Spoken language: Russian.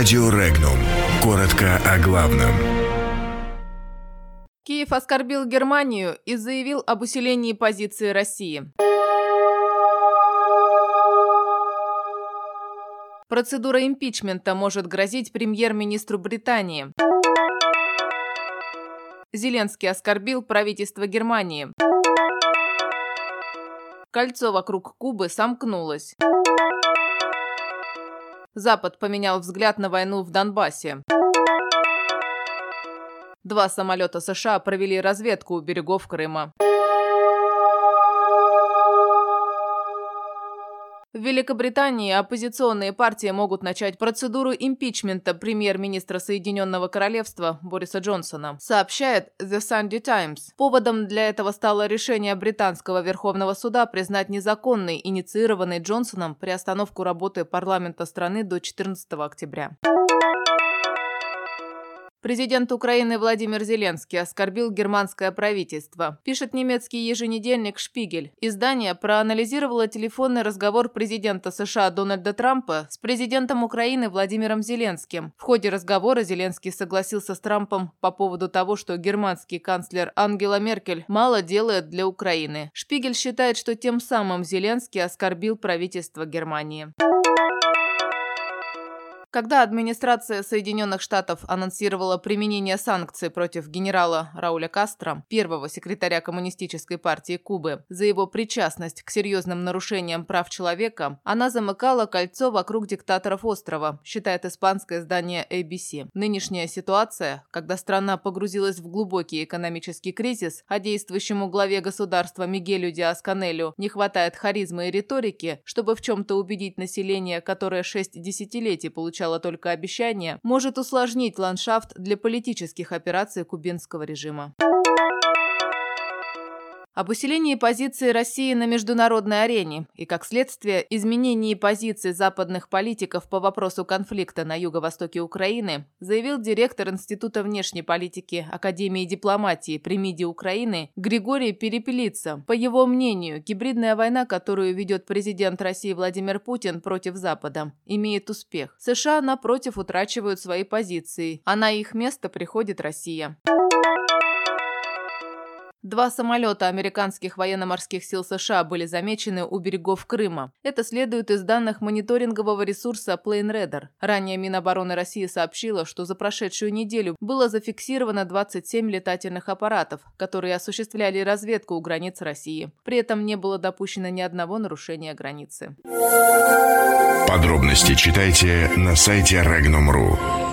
Радио Регнум. Коротко о главном. Киев оскорбил Германию и заявил об усилении позиции России. Процедура импичмента может грозить премьер-министру Британии. Зеленский оскорбил правительство Германии. Кольцо вокруг Кубы сомкнулось. Запад поменял взгляд на войну в Донбассе. Два самолета США провели разведку у берегов Крыма. Великобритании оппозиционные партии могут начать процедуру импичмента премьер-министра Соединенного Королевства Бориса Джонсона, сообщает The Sunday Times. Поводом для этого стало решение британского Верховного суда признать незаконной, инициированной Джонсоном приостановку работы парламента страны до 14 октября. Президент Украины Владимир Зеленский оскорбил германское правительство. Пишет немецкий еженедельник «Шпигель». Издание проанализировало телефонный разговор президента США Дональда Трампа с президентом Украины Владимиром Зеленским. В ходе разговора Зеленский согласился с Трампом по поводу того, что германский канцлер Ангела Меркель мало делает для Украины. Шпигель считает, что тем самым Зеленский оскорбил правительство Германии. Когда администрация Соединенных Штатов анонсировала применение санкций против генерала Рауля Кастро, первого секретаря Коммунистической партии Кубы, за его причастность к серьезным нарушениям прав человека, она замыкала кольцо вокруг диктаторов острова, считает испанское издание ABC. Нынешняя ситуация, когда страна погрузилась в глубокий экономический кризис, а действующему главе государства Мигелю Диас-Канелю не хватает харизмы и риторики, чтобы в чем-то убедить население, которое шесть десятилетий получало звучало только обещание, может усложнить ландшафт для политических операций кубинского режима. Об усилении позиции России на международной арене и, как следствие, изменении позиций западных политиков по вопросу конфликта на юго-востоке Украины заявил директор Института внешней политики Академии дипломатии при МИДе Украины Григорий Перепелица. По его мнению, гибридная война, которую ведет президент России Владимир Путин против Запада, имеет успех. США, напротив, утрачивают свои позиции, а на их место приходит Россия. Два самолета американских военно-морских сил США были замечены у берегов Крыма. Это следует из данных мониторингового ресурса PlaneRadar. Ранее Минобороны России сообщила, что за прошедшую неделю было зафиксировано 27 летательных аппаратов, которые осуществляли разведку у границ России. При этом не было допущено ни одного нарушения границы. Подробности читайте на сайте Regnum.ru.